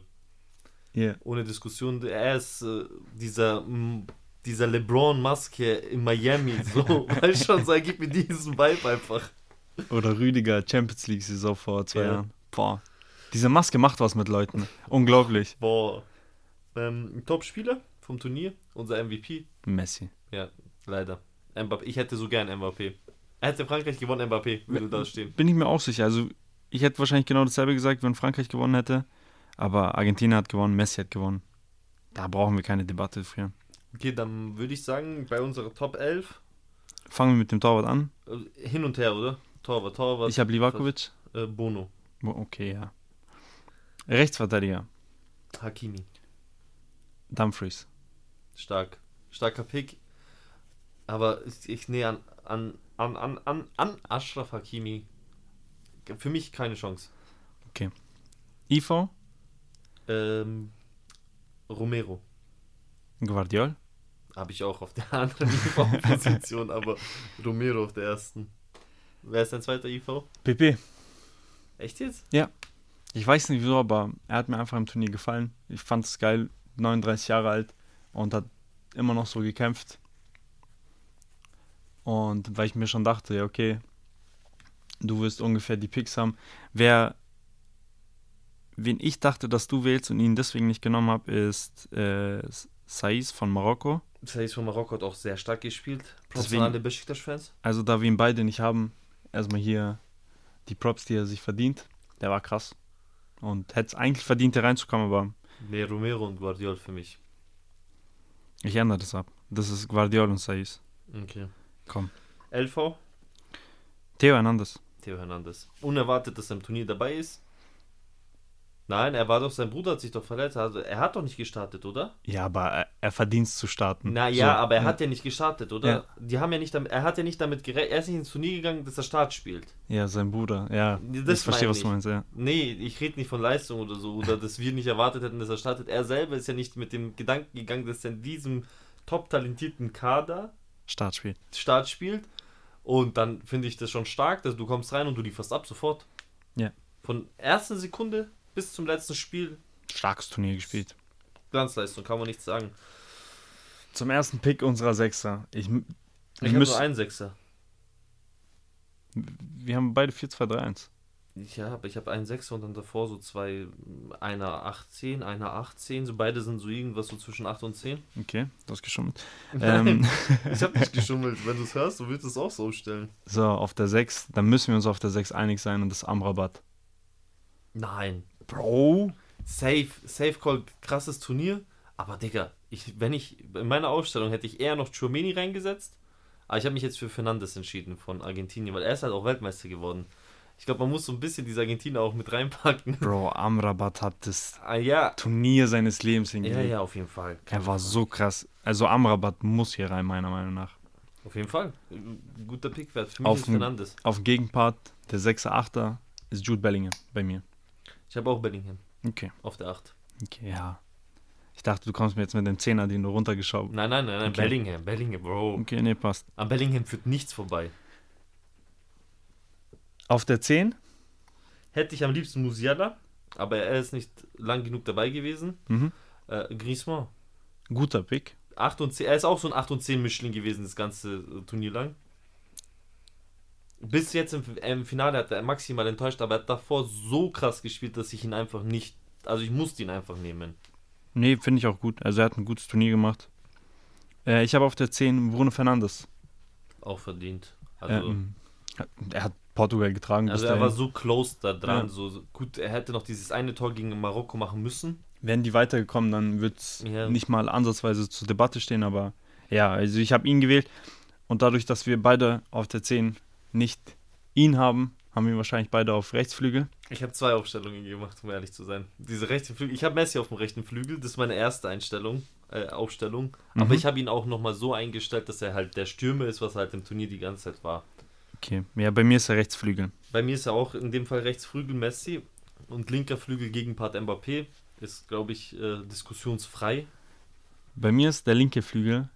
Speaker 2: Yeah.
Speaker 1: Ohne Diskussion. Er ist äh, dieser, dieser LeBron-Maske in Miami. So, weil schon, so, er gibt mir diesen Vibe einfach.
Speaker 2: Oder Rüdiger, Champions League Saison vor zwei
Speaker 1: Ja.
Speaker 2: Jahren. Boah. Diese Maske macht was mit Leuten. Unglaublich.
Speaker 1: Boah. Ähm, Top-Spieler vom Turnier, unser MVP.
Speaker 2: Messi.
Speaker 1: Ja, leider. Mbappé. Ich hätte so gern Mbappé. Er hätte Frankreich gewonnen, Mbappé würde da stehen.
Speaker 2: Bin ich mir auch sicher. Also, ich hätte wahrscheinlich genau dasselbe gesagt, wenn Frankreich gewonnen hätte. Aber Argentinien hat gewonnen, Messi hat gewonnen. Da brauchen wir keine Debatte führen.
Speaker 1: Okay, dann würde ich sagen, bei unserer Top 11
Speaker 2: Fangen wir mit dem Torwart an.
Speaker 1: äh, hin und her, oder? Torwart, Torwart.
Speaker 2: Ich habe Livakovic.
Speaker 1: Äh, Bono.
Speaker 2: Okay, ja. Rechtsverteidiger.
Speaker 1: Hakimi.
Speaker 2: Dumfries.
Speaker 1: Stark. Starker Pick. Aber ich, ich nähe an, an, an, an, an, an Ashraf Hakimi. Für mich keine Chance.
Speaker 2: Ivo.
Speaker 1: Ähm, Romero.
Speaker 2: Guardiol.
Speaker 1: Habe ich auch auf der anderen IV-Position, aber Romero auf der ersten. Wer ist dein zweiter IV?
Speaker 2: PP.
Speaker 1: Echt jetzt?
Speaker 2: Ich weiß nicht wieso, aber er hat mir einfach im Turnier gefallen. Ich fand es geil. 39 Jahre alt und hat immer noch so gekämpft. Und weil ich mir schon dachte, ja, okay, du wirst ungefähr die Picks haben. Wer, wen ich dachte, dass du wählst und ihn deswegen nicht genommen habe, ist äh, Saiz von Marokko.
Speaker 1: Saiz von Marokko hat auch sehr stark gespielt. Props
Speaker 2: Deswegen-
Speaker 1: an alle Besiktas-Fans.
Speaker 2: Also da wir ihn beide nicht haben, erstmal hier die Props, die er sich verdient. Der war krass. Und hätte es eigentlich verdient, hier reinzukommen, aber
Speaker 1: Nee, Romero und Guardiol für mich.
Speaker 2: ich ändere das ab. Das ist Guardiol und Saiz.
Speaker 1: Okay.
Speaker 2: Komm.
Speaker 1: LV,
Speaker 2: Theo Hernandez.
Speaker 1: Theo Hernandez. Unerwartet, dass er im Turnier dabei ist. Nein, er war doch, sein Bruder hat sich doch verletzt. Also, er hat doch nicht gestartet, oder?
Speaker 2: Ja, aber er, er verdient es zu starten.
Speaker 1: Na ja,
Speaker 2: So,
Speaker 1: aber er hat ja nicht gestartet, oder?
Speaker 2: Ja.
Speaker 1: Die haben ja nicht damit, er hat ja nicht damit gerechnet, er ist nicht ins Turnier gegangen, dass er Start spielt.
Speaker 2: Ja, sein Bruder. Ja,
Speaker 1: Das
Speaker 2: ich verstehe, was du meinst, ja.
Speaker 1: Nee, ich rede nicht von Leistung oder so, oder dass wir nicht erwartet hätten, dass er startet. Er selber ist ja nicht mit dem Gedanken gegangen, dass er in diesem top talentierten Kader
Speaker 2: Startspiel.
Speaker 1: Start spielt. Und dann finde ich das schon stark, dass du kommst rein und du lieferst ab sofort.
Speaker 2: Ja.
Speaker 1: Von erster Sekunde bis zum letzten Spiel
Speaker 2: Starkes Turnier gespielt.
Speaker 1: Glanzleistung, kann man nichts sagen.
Speaker 2: Zum ersten Pick unserer Sechser. Ich,
Speaker 1: Ich
Speaker 2: wir,
Speaker 1: habe nur einen Sechser.
Speaker 2: wir haben beide 4-2-3-1.
Speaker 1: Ja, aber ich habe einen Sechser und dann davor so zwei, einer 18, einer 18, so beide sind so irgendwas so zwischen 8 und 10.
Speaker 2: Okay, du hast geschummelt.
Speaker 1: Nein,
Speaker 2: Ähm,
Speaker 1: ich habe nicht geschummelt. Wenn du es hörst, du willst es auch so stellen.
Speaker 2: so, auf der 6, dann müssen wir uns auf der 6 einig sein und das Amrabat.
Speaker 1: Nein.
Speaker 2: Bro.
Speaker 1: Safe, Safe Call, krasses Turnier. Aber Digga, ich, wenn ich, in meiner Aufstellung hätte ich eher noch Chouameni reingesetzt. Aber ich habe mich jetzt für Fernandes entschieden von Argentinien, weil er ist halt auch Weltmeister geworden. Ich glaube, man muss so ein bisschen diese Argentinier auch mit reinpacken.
Speaker 2: Bro, Amrabat hat das
Speaker 1: Ah, ja.
Speaker 2: Turnier seines Lebens
Speaker 1: Ja,
Speaker 2: hingelegt.
Speaker 1: ja, auf jeden Fall.
Speaker 2: Er war so krass. Also Amrabat muss hier rein, meiner Meinung nach.
Speaker 1: Auf jeden Fall. Guter Pick wert. Für mich
Speaker 2: Auf
Speaker 1: ist
Speaker 2: dem-
Speaker 1: Fernandes.
Speaker 2: Auf Gegenpart, der 6er, 8er, ist Jude Bellingham bei mir.
Speaker 1: Ich habe auch Bellingham
Speaker 2: Okay,
Speaker 1: auf der 8.
Speaker 2: okay, ja. Ich dachte, du kommst mir jetzt mit dem 10er, den du runtergeschaut
Speaker 1: Nein, nein, nein, nein,
Speaker 2: Okay.
Speaker 1: Bellingham, Bellingham, Bro.
Speaker 2: Okay, nee, passt.
Speaker 1: Am Bellingham führt nichts vorbei.
Speaker 2: Auf der 10?
Speaker 1: Hätte ich am liebsten Musiala, aber er ist nicht lang genug dabei gewesen.
Speaker 2: Mhm.
Speaker 1: Äh, Griezmann.
Speaker 2: Guter Pick.
Speaker 1: 8 und 10, er ist auch so ein 8 und 10 Mischling gewesen, das ganze Turnier lang. Bis jetzt im, im Finale hat er maximal enttäuscht, aber er hat davor so krass gespielt, dass ich ihn einfach nicht. Also ich musste ihn einfach nehmen.
Speaker 2: Nee, finde ich auch gut. Also er hat ein gutes Turnier gemacht. Äh, ich habe auf der 10 Bruno Fernandes.
Speaker 1: Auch verdient. Also,
Speaker 2: ähm, er hat Portugal getragen.
Speaker 1: also er war so close da dran.
Speaker 2: Ja.
Speaker 1: So, so gut, er hätte noch dieses eine Tor gegen Marokko machen müssen.
Speaker 2: Wären die weitergekommen, dann wird es
Speaker 1: Ja.
Speaker 2: nicht mal ansatzweise zur Debatte stehen, aber ja, also ich habe ihn gewählt und dadurch, dass wir beide auf der 10 nicht ihn haben, haben wir wahrscheinlich beide auf Rechtsflügel.
Speaker 1: Ich habe zwei Aufstellungen gemacht, um ehrlich zu sein. Diese rechte Flügel, ich habe Messi auf dem rechten Flügel, das ist meine erste Einstellung, äh, Aufstellung. Aber
Speaker 2: Mhm.
Speaker 1: ich habe ihn auch nochmal so eingestellt, dass er halt der Stürmer ist, was er halt im Turnier die ganze Zeit war.
Speaker 2: Okay, ja, bei mir ist er Rechtsflügel.
Speaker 1: Bei mir ist er auch in dem Fall rechts Flügel Messi und linker Flügel Gegenpart Mbappé. Ist, glaube ich, äh, diskussionsfrei.
Speaker 2: Bei mir ist der linke Flügel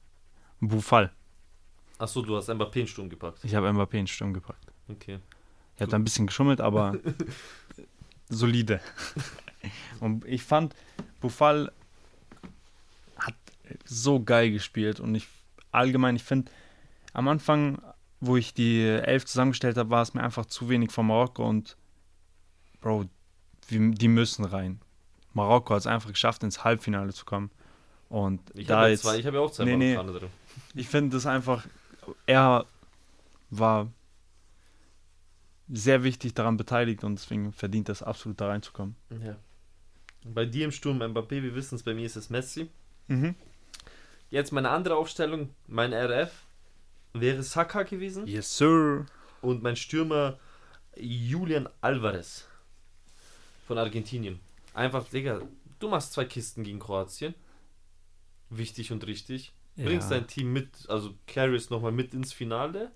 Speaker 2: Bufal.
Speaker 1: Achso, du hast Mbappé in Sturm gepackt.
Speaker 2: Ich habe Mbappé in Sturm gepackt.
Speaker 1: Okay.
Speaker 2: Er hat ein bisschen geschummelt, aber solide. Und ich fand, Bufal hat so geil gespielt und ich allgemein, ich finde, am Anfang, wo ich die Elf zusammengestellt habe, war es mir einfach zu wenig von Marokko und Bro, die müssen rein. Marokko hat es einfach geschafft, ins Halbfinale zu kommen. Und
Speaker 1: Ich
Speaker 2: da
Speaker 1: habe ja
Speaker 2: jetzt,
Speaker 1: zwei, ich habe ja auch zwei
Speaker 2: Nee, nee.
Speaker 1: Drin.
Speaker 2: ich finde das einfach, er war sehr wichtig daran beteiligt und deswegen verdient es absolut da reinzukommen.
Speaker 1: Ja. Bei dir im Sturm Mbappé, wir wissen es, bei mir ist es Messi.
Speaker 2: Mhm.
Speaker 1: Jetzt meine andere Aufstellung, mein RF, wäre Saka gewesen.
Speaker 2: Yes, sir.
Speaker 1: Und mein Stürmer Julian Alvarez von Argentinien. Einfach, Digga, du machst zwei Kisten gegen Kroatien. Wichtig und richtig. Bringst dein Team mit, also carries nochmal mit ins Finale.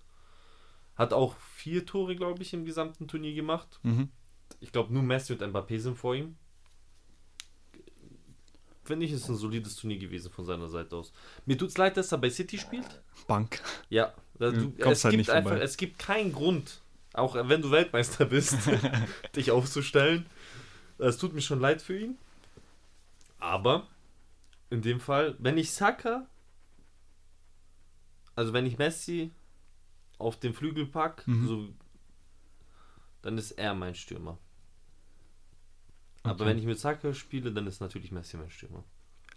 Speaker 1: Hat auch vier Tore, glaube ich, im gesamten Turnier gemacht.
Speaker 2: Mhm.
Speaker 1: Ich glaube, nur Messi und Mbappé sind vor ihm. Finde ich, ist ein solides Turnier gewesen von seiner Seite aus. Mir tut's leid, dass er bei City spielt.
Speaker 2: Bank.
Speaker 1: Ja, da, du, es
Speaker 2: halt
Speaker 1: gibt
Speaker 2: nicht
Speaker 1: einfach, es gibt keinen Grund, auch wenn du Weltmeister bist, dich aufzustellen. Es tut mir schon leid für ihn. Aber in dem Fall, wenn ich Saka, also wenn ich Messi auf den Flügel pack,
Speaker 2: Mhm.
Speaker 1: so, dann ist er mein Stürmer. Aber wenn ich mit Saka spiele, dann ist natürlich Messi mein Stürmer.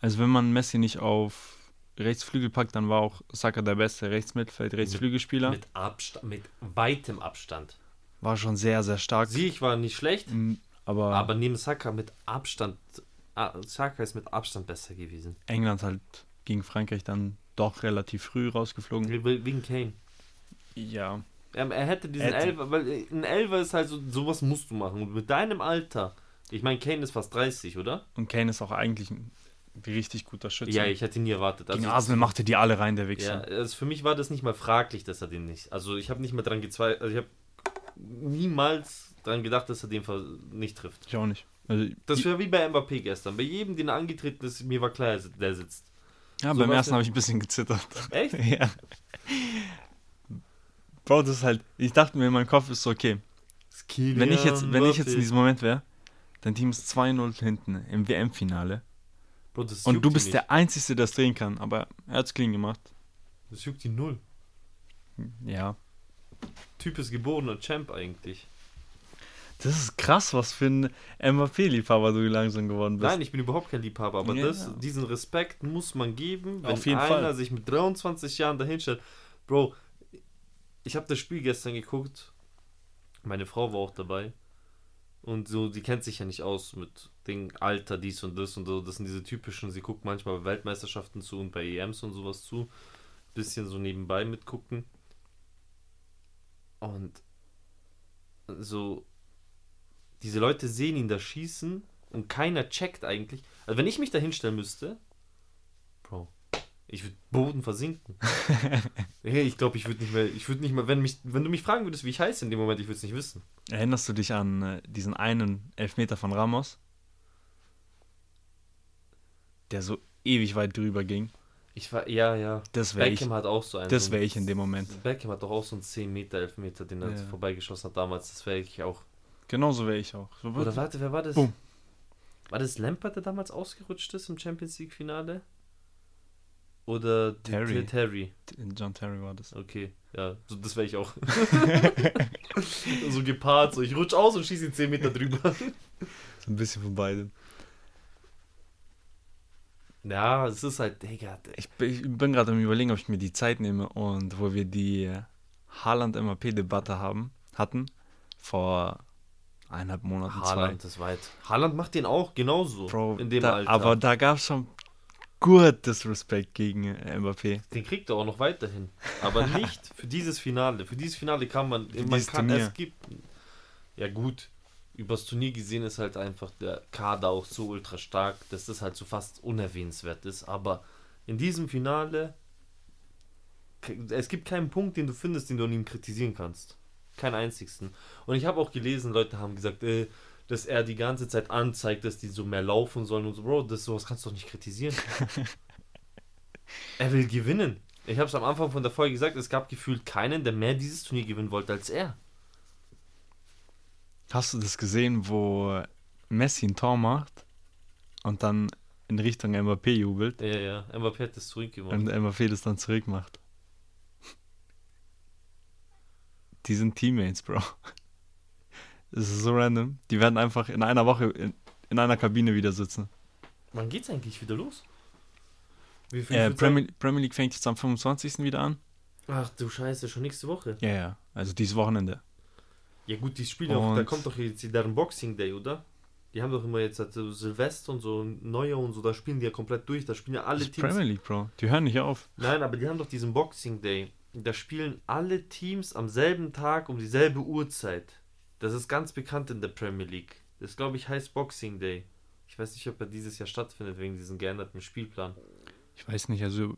Speaker 2: Also wenn man Messi nicht auf Rechtsflügel packt, dann war auch Saka der beste Rechtsmittelfeld, Rechtsflügelspieler.
Speaker 1: Mit Abstand, mit weitem Abstand.
Speaker 2: War schon sehr, sehr stark.
Speaker 1: Sieg war nicht schlecht,
Speaker 2: Mm, Aber,
Speaker 1: aber neben Saka mit Abstand, ah, Saka ist mit Abstand besser gewesen.
Speaker 2: England halt gegen Frankreich dann doch relativ früh rausgeflogen.
Speaker 1: We- Wegen Kane.
Speaker 2: Ja.
Speaker 1: Er, er hätte diesen
Speaker 2: Hätte.
Speaker 1: Elfer, weil äh, ein Elfer ist halt so, sowas musst du machen. Mit deinem Alter Ich meine, Kane ist fast 30, oder?
Speaker 2: Und Kane ist auch eigentlich ein richtig guter Schütze.
Speaker 1: Ja, ich hätte nie erwartet.
Speaker 2: Gegen
Speaker 1: Also,
Speaker 2: Arsenal machte die alle rein, der
Speaker 1: ja,
Speaker 2: Wichser.
Speaker 1: also für mich war das nicht mal fraglich, dass er den nicht. Also ich habe nicht mal dran gezweifelt. Also ich habe niemals dran gedacht, dass er den nicht trifft.
Speaker 2: Ich auch nicht. Also,
Speaker 1: Das wäre wie bei Mbappé gestern. Bei jedem, den er angetreten ist, mir war klar, der sitzt.
Speaker 2: ja,
Speaker 1: so
Speaker 2: beim ersten
Speaker 1: ja-
Speaker 2: habe ich ein bisschen gezittert.
Speaker 1: Echt?
Speaker 2: ja. Bro, das ist halt, ich dachte mir in meinem Kopf ist so, okay, wenn ich jetzt, wenn ich jetzt in diesem Moment wäre, dein Team ist 2-0 hinten im WM-Finale
Speaker 1: das
Speaker 2: und du bist
Speaker 1: nicht.
Speaker 2: der Einzige, der es drehen kann, aber er hat es clean gemacht.
Speaker 1: Das juckt ihn null.
Speaker 2: Ja.
Speaker 1: Typ ist geborener Champ eigentlich.
Speaker 2: Das ist krass, was für ein MVP-Liebhaber du langsam geworden bist.
Speaker 1: Nein, ich bin überhaupt kein Liebhaber, aber
Speaker 2: Ja.
Speaker 1: das, diesen Respekt muss man geben, wenn
Speaker 2: Auf jeden
Speaker 1: einer
Speaker 2: Fall.
Speaker 1: sich mit 23 Jahren dahinstellt. Bro, ich habe das Spiel gestern geguckt. Meine Frau war auch dabei. Und so, die kennt sich ja nicht aus mit dem Alter, dies und das und so. Das sind diese typischen, sie guckt manchmal bei Weltmeisterschaften zu und bei EMs und sowas zu. Bisschen so nebenbei mitgucken. Und so, diese Leute sehen ihn da schießen und keiner checkt eigentlich. Also wenn ich mich da hinstellen müsste, ich würde Boden versinken. hey, ich glaube, ich würde nicht mehr, ich würde nicht mehr, wenn mich, wenn du mich fragen würdest, wie ich heiße in dem Moment, ich würde es nicht wissen.
Speaker 2: Erinnerst du dich an äh, diesen einen Elfmeter von Ramos? Der so ewig weit drüber ging.
Speaker 1: Ich war, ja, ja.
Speaker 2: Das wäre ich.
Speaker 1: Beckham hat auch so einen.
Speaker 2: Das wäre ich in dem Moment.
Speaker 1: Beckham hat doch auch so einen 10 Meter Elfmeter, den er
Speaker 2: Ja.
Speaker 1: vorbeigeschossen hat damals. Das wäre ich auch.
Speaker 2: Genauso wäre ich auch. So,
Speaker 1: Oder warte, wer war das?
Speaker 2: Boom.
Speaker 1: War das Lampard, der damals ausgerutscht ist im Champions League Finale? Oder
Speaker 2: Terry.
Speaker 1: Terry.
Speaker 2: John Terry war das.
Speaker 1: Okay, ja, so, das wäre ich auch. so gepaart, so ich rutsch aus und schieße ihn 10 Meter drüber.
Speaker 2: So ein bisschen von beiden.
Speaker 1: Ja, es ist halt, Digga.
Speaker 2: Ich, bin- ich bin gerade am überlegen, ob ich mir die Zeit nehme und wo wir die Haaland-MAP-Debatte haben, hatten, vor eineinhalb Monaten,
Speaker 1: Haaland ist weit. Haaland macht den auch genauso.
Speaker 2: zwei. Bro,
Speaker 1: in dem
Speaker 2: da,
Speaker 1: Alter.
Speaker 2: aber da gab es schon gut Disrespect gegen äh, Mbappé.
Speaker 1: Den kriegt er auch noch weiterhin. Aber nicht für dieses Finale. Für dieses Finale kann man.
Speaker 2: Für
Speaker 1: man kann,
Speaker 2: Turnier.
Speaker 1: es gibt. Ja, gut. Übers Turnier gesehen ist halt einfach der Kader auch so ultra stark, dass das halt so fast unerwähnenswert ist. Aber in diesem Finale. Es gibt keinen Punkt, den du findest, den du an ihm kritisieren kannst. Keinen einzigsten. Und ich habe auch gelesen, Leute haben gesagt, äh, dass er die ganze Zeit anzeigt, dass die so mehr laufen sollen und so. Bro, das sowas kannst du doch nicht kritisieren. er will gewinnen. Ich habe es am Anfang von der Folge gesagt, es gab gefühlt keinen, der mehr dieses Turnier gewinnen wollte als er.
Speaker 2: Hast du das gesehen, wo Messi ein Tor macht und dann in Richtung Mbappé jubelt
Speaker 1: Ja, ja, Mbappé hat das zurückgemacht.
Speaker 2: und Mbappé das dann zurückmacht? Die sind Teammates, Bro. Das ist so random. Die werden einfach in einer Woche in, in einer Kabine wieder sitzen.
Speaker 1: Wann geht's eigentlich wieder los? Wie
Speaker 2: Äh, Premier, Premier League fängt jetzt am 25. wieder an.
Speaker 1: Ach du Scheiße, schon nächste Woche.
Speaker 2: Ja, ja. Also dieses Wochenende.
Speaker 1: Ja gut, die spielen auch, da kommt doch jetzt deren Boxing Day, oder? Die haben doch immer jetzt halt so Silvester und so Neujahr und so, da spielen die ja komplett durch, da spielen ja alle
Speaker 2: Das ist
Speaker 1: Teams.
Speaker 2: Premier League, Bro. Die hören nicht auf.
Speaker 1: Nein, aber die haben doch diesen Boxing Day. Da spielen alle Teams am selben Tag um dieselbe Uhrzeit. Das ist ganz bekannt in der Premier League. Das glaube ich heißt Boxing Day. Ich weiß nicht, ob er dieses Jahr stattfindet wegen diesem geänderten Spielplan.
Speaker 2: Ich weiß nicht, also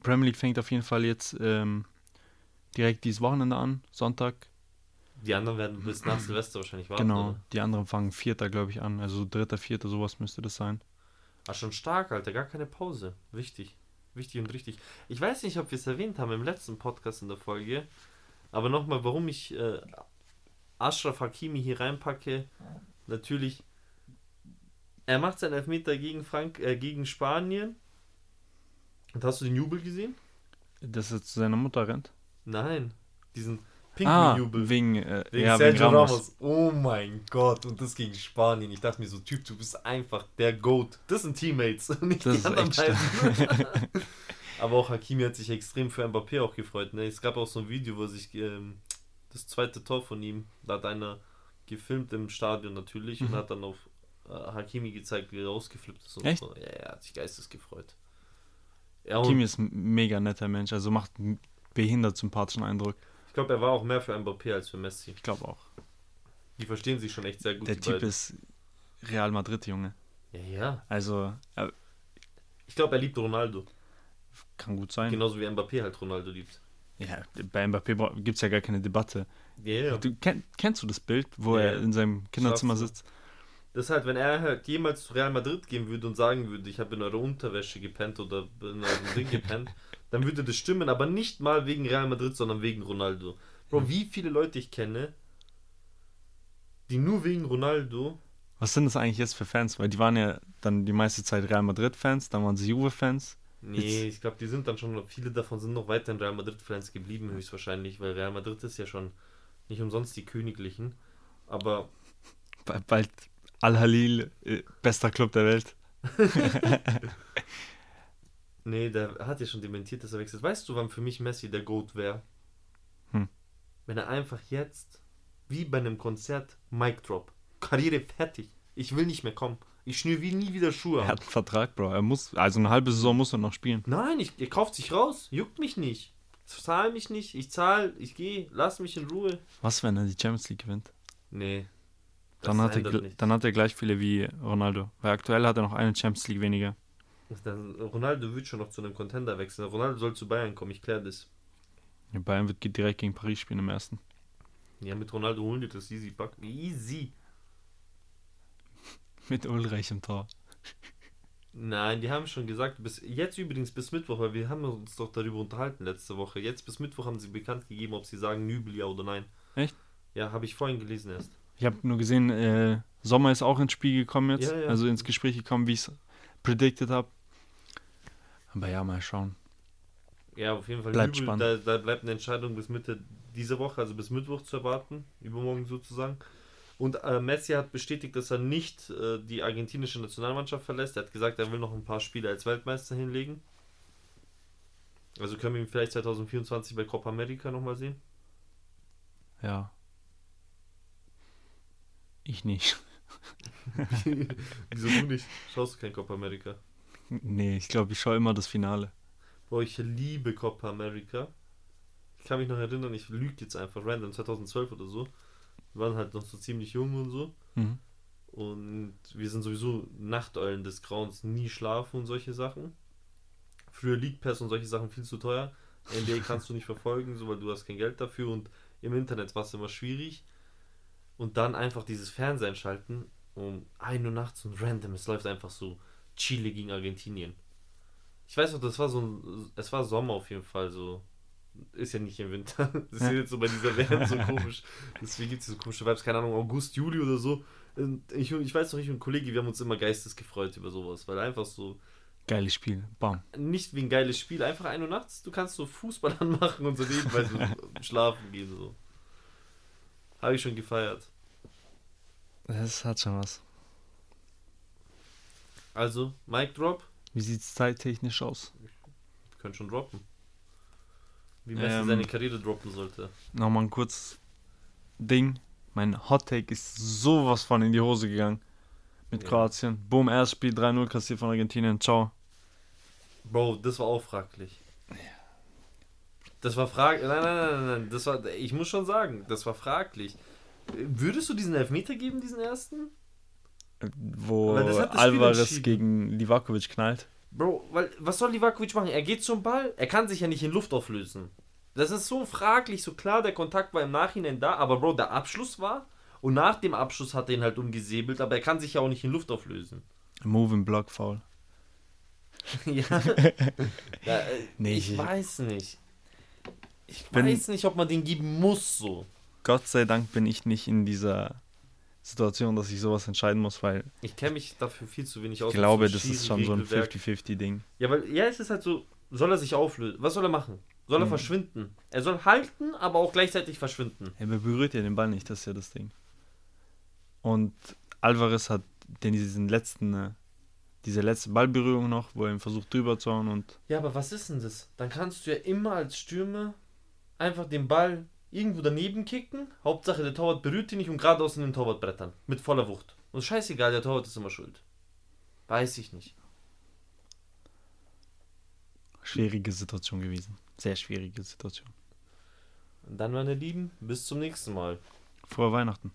Speaker 2: Premier League fängt auf jeden Fall jetzt ähm, direkt dieses Wochenende an, Sonntag.
Speaker 1: Die anderen werden bis nach Silvester wahrscheinlich warten.
Speaker 2: genau.
Speaker 1: Oder?
Speaker 2: Die anderen fangen Vierter, glaube ich, an. Also Dritter, Vierter, sowas müsste das sein.
Speaker 1: Ah, schon stark, Alter. Gar keine Pause. Wichtig. Wichtig und richtig. Ich weiß nicht, ob wir es erwähnt haben im letzten Podcast in der Folge. Aber nochmal, warum ich äh, Ashraf Hakimi hier reinpacke. Natürlich, er macht seinen Elfmeter gegen, Frank äh, gegen Spanien. Und hast du den Jubel gesehen?
Speaker 2: Dass er zu seiner Mutter rennt.
Speaker 1: Nein. Diesen
Speaker 2: Ah,
Speaker 1: Pinguin-Jubel.
Speaker 2: wegen, äh,
Speaker 1: Wegen
Speaker 2: ja, wegen
Speaker 1: Sergio
Speaker 2: Ramos.
Speaker 1: Ramos. Oh mein Gott. Und das gegen Spanien. Ich dachte mir so, Typ, du bist einfach der Goat. Das sind Teammates, nicht
Speaker 2: Das
Speaker 1: die anderen beiden. Aber auch Hakimi hat sich extrem für Mbappé auch gefreut. Ne? Es gab auch so ein Video, wo sich ähm, das zweite Tor von ihm, da hat einer gefilmt im Stadion natürlich und
Speaker 2: Mhm.
Speaker 1: hat dann auf äh, Hakimi gezeigt, wie er rausgeflippt ist. Und
Speaker 2: Echt?
Speaker 1: So. Ja, er hat sich geistes gefreut. Ja, und
Speaker 2: Kimi ist ein mega netter Mensch, also macht einen behindert sympathischen Eindruck.
Speaker 1: ich glaube, er war auch mehr für Mbappé als für Messi.
Speaker 2: Ich glaube auch.
Speaker 1: Die verstehen sich schon echt sehr gut.
Speaker 2: Der Typ
Speaker 1: beiden.
Speaker 2: ist Real Madrid, Junge.
Speaker 1: Ja, ja.
Speaker 2: Also,
Speaker 1: Ich glaube, er liebt Ronaldo.
Speaker 2: kann gut sein.
Speaker 1: Genauso wie Mbappé halt Ronaldo liebt.
Speaker 2: Ja, bei Mbappé gibt es ja gar keine Debatte.
Speaker 1: Ja, ja.
Speaker 2: Du, kenn, kennst du das Bild, wo
Speaker 1: Ja,
Speaker 2: er in seinem Kinderzimmer sitzt?
Speaker 1: Das ist halt, wenn er halt jemals zu Real Madrid gehen würde und sagen würde, ich habe in eurer Unterwäsche gepennt oder in eurem Ding gepennt, dann würde das stimmen, aber nicht mal wegen Real Madrid, sondern wegen Ronaldo. Bro, wie viele Leute ich kenne, die nur wegen Ronaldo,
Speaker 2: Was sind das eigentlich jetzt für Fans? Weil die waren ja dann die meiste Zeit Real Madrid-Fans, dann waren sie Juve-Fans.
Speaker 1: Nee, ich glaube, die sind dann schon, viele davon sind noch weiterhin Real Madrid-Fans geblieben, höchstwahrscheinlich, weil Real Madrid ist ja schon nicht umsonst die Königlichen. Aber
Speaker 2: Ba- Bald Al-Halil, äh, bester Club der Welt.
Speaker 1: Nee, der hat ja schon dementiert, dass er wechselt. Weißt du, wann für mich Messi der Goat wäre?
Speaker 2: Hm.
Speaker 1: Wenn er einfach jetzt, wie bei einem Konzert, Mic Drop. Karriere fertig. Ich will nicht mehr kommen. Ich schnür wie nie wieder Schuhe.
Speaker 2: Er hat einen Vertrag, Bro. Er muss, also eine halbe Saison muss er noch spielen.
Speaker 1: Nein, ich, er kauft sich raus. Juckt mich nicht. Zahl mich nicht. Ich zahl, ich gehe. Lass mich in Ruhe.
Speaker 2: Was, wenn er die Champions League gewinnt?
Speaker 1: Nee.
Speaker 2: Dann hat, er, dann hat er gleich viele wie Ronaldo. Weil aktuell hat er noch eine Champions League weniger.
Speaker 1: Dann, Ronaldo wird schon noch zu einem Contender wechseln. Ronaldo soll zu Bayern kommen. Ich kläre das.
Speaker 2: Ja, Bayern wird direkt gegen Paris spielen im ersten.
Speaker 1: Ja, mit Ronaldo holen die das easy. Back. Easy.
Speaker 2: Mit Ulreich im Tor.
Speaker 1: Nein, die haben schon gesagt, bis jetzt übrigens bis Mittwoch, weil wir haben uns doch darüber unterhalten letzte Woche. Jetzt bis Mittwoch haben sie bekannt gegeben, ob sie sagen Nübel ja oder nein.
Speaker 2: Echt?
Speaker 1: Ja, habe ich vorhin gelesen erst.
Speaker 2: Ich habe nur gesehen, äh, Sommer ist auch ins Spiel gekommen jetzt.
Speaker 1: Ja, ja.
Speaker 2: Also ins Gespräch gekommen, wie ich es predicted habe. Aber ja, mal schauen.
Speaker 1: Ja, auf jeden Fall
Speaker 2: Bleibt
Speaker 1: Nübel,
Speaker 2: spannend.
Speaker 1: da, da bleibt eine Entscheidung bis Mitte dieser Woche, also bis Mittwoch zu erwarten, übermorgen sozusagen. Und äh, Messi hat bestätigt, dass er nicht äh, die argentinische Nationalmannschaft verlässt. Er hat gesagt, er will noch ein paar Spiele als Weltmeister hinlegen. Also können wir ihn vielleicht 2024 bei Copa America nochmal sehen.
Speaker 2: Ja. Ich nicht.
Speaker 1: Wieso du nicht? Schaust du kein Copa America?
Speaker 2: Nee, ich glaube, ich schaue immer das Finale.
Speaker 1: Boah, ich liebe Copa America. Ich kann mich noch erinnern, ich lüge jetzt einfach random, 2012 oder so. Wir waren halt noch so ziemlich jung und so.
Speaker 2: Mhm.
Speaker 1: Und wir sind sowieso Nachteulen des Grauens, nie schlafen und solche Sachen. Früher League Pass und solche Sachen viel zu teuer. NBA kannst du nicht verfolgen, so weil du hast kein Geld dafür und im Internet war es immer schwierig. Und dann einfach dieses Fernsehen schalten um 1 Uhr nachts und random, es läuft einfach so Chile gegen Argentinien. Ich weiß noch, das war so ein, es war Sommer auf jeden Fall so. Ist ja nicht im Winter. Das ist
Speaker 2: Ja.
Speaker 1: jetzt so bei dieser Welt so komisch. Deswegen gibt es so komische Vibes, keine Ahnung, August, Juli oder so. Ich, ich weiß noch, ich und ein Kollege, wir haben uns immer geistesgefreut über sowas, weil einfach so,
Speaker 2: Geiles Spiel. Bam.
Speaker 1: nicht wie ein geiles Spiel, einfach ein Uhr nachts, du kannst so Fußball anmachen und so nebenbei so schlafen gehen. So. Habe ich schon gefeiert.
Speaker 2: Das hat schon was.
Speaker 1: Also, Mic Drop,
Speaker 2: Wie sieht es zeittechnisch aus?
Speaker 1: können schon droppen. Wie Messi
Speaker 2: Ähm.
Speaker 1: seine Karriere droppen sollte.
Speaker 2: Nochmal ein kurzes Ding. Mein Hot Take ist sowas von in die Hose gegangen. Mit
Speaker 1: Ja.
Speaker 2: Kroatien. Boom, erstes Spiel 3-0 kassiert von Argentinien. Ciao.
Speaker 1: Bro, das war auch fraglich. Das war fraglich. Nein, nein, nein, nein. Das war, ich muss schon sagen, das war fraglich. Würdest du diesen Elfmeter geben, diesen ersten?
Speaker 2: Wo Alvarez gegen Livakovic knallt.
Speaker 1: Bro, weil, was soll Livakovic machen? Er geht zum Ball, er kann sich ja nicht in Luft auflösen. Das ist so fraglich, so klar, der Kontakt war im Nachhinein da, aber Bro, der Abschluss war und nach dem Abschluss hat er ihn halt umgesäbelt, aber er kann sich ja auch nicht in Luft auflösen.
Speaker 2: Move im Block Foul.
Speaker 1: ja. ja äh,
Speaker 2: Nee,
Speaker 1: ich
Speaker 2: ich-
Speaker 1: weiß nicht. Ich
Speaker 2: bin-
Speaker 1: weiß nicht, ob man den geben muss so.
Speaker 2: Gott sei Dank bin ich nicht in dieser Situation, dass ich sowas entscheiden muss, weil
Speaker 1: Ich kenne mich dafür viel zu wenig aus.
Speaker 2: ich glaube, das ist schon so ein
Speaker 1: Regelwerk.
Speaker 2: 50-50-Ding.
Speaker 1: Ja, weil, ja, es ist halt so, soll er sich auflösen? Was soll er machen? Soll er
Speaker 2: Mhm.
Speaker 1: verschwinden? Er soll halten, aber auch gleichzeitig verschwinden.
Speaker 2: Er berührt ja den Ball nicht, das ist ja das Ding. Und Alvarez hat den diesen letzten, äh, diese letzte Ballberührung noch, wo er ihn versucht drüber zu hauen und
Speaker 1: Ja, aber was ist denn das? Dann kannst du ja immer als Stürmer einfach den Ball irgendwo daneben kicken. Hauptsache der Torwart berührt ihn nicht und geradeaus in den Torwart brettern. Mit voller Wucht. Und scheißegal, der Torwart ist immer schuld. Weiß ich nicht.
Speaker 2: schwierige Situation gewesen. Sehr schwierige Situation.
Speaker 1: Und dann, meine Lieben, bis zum nächsten Mal.
Speaker 2: Frohe Weihnachten.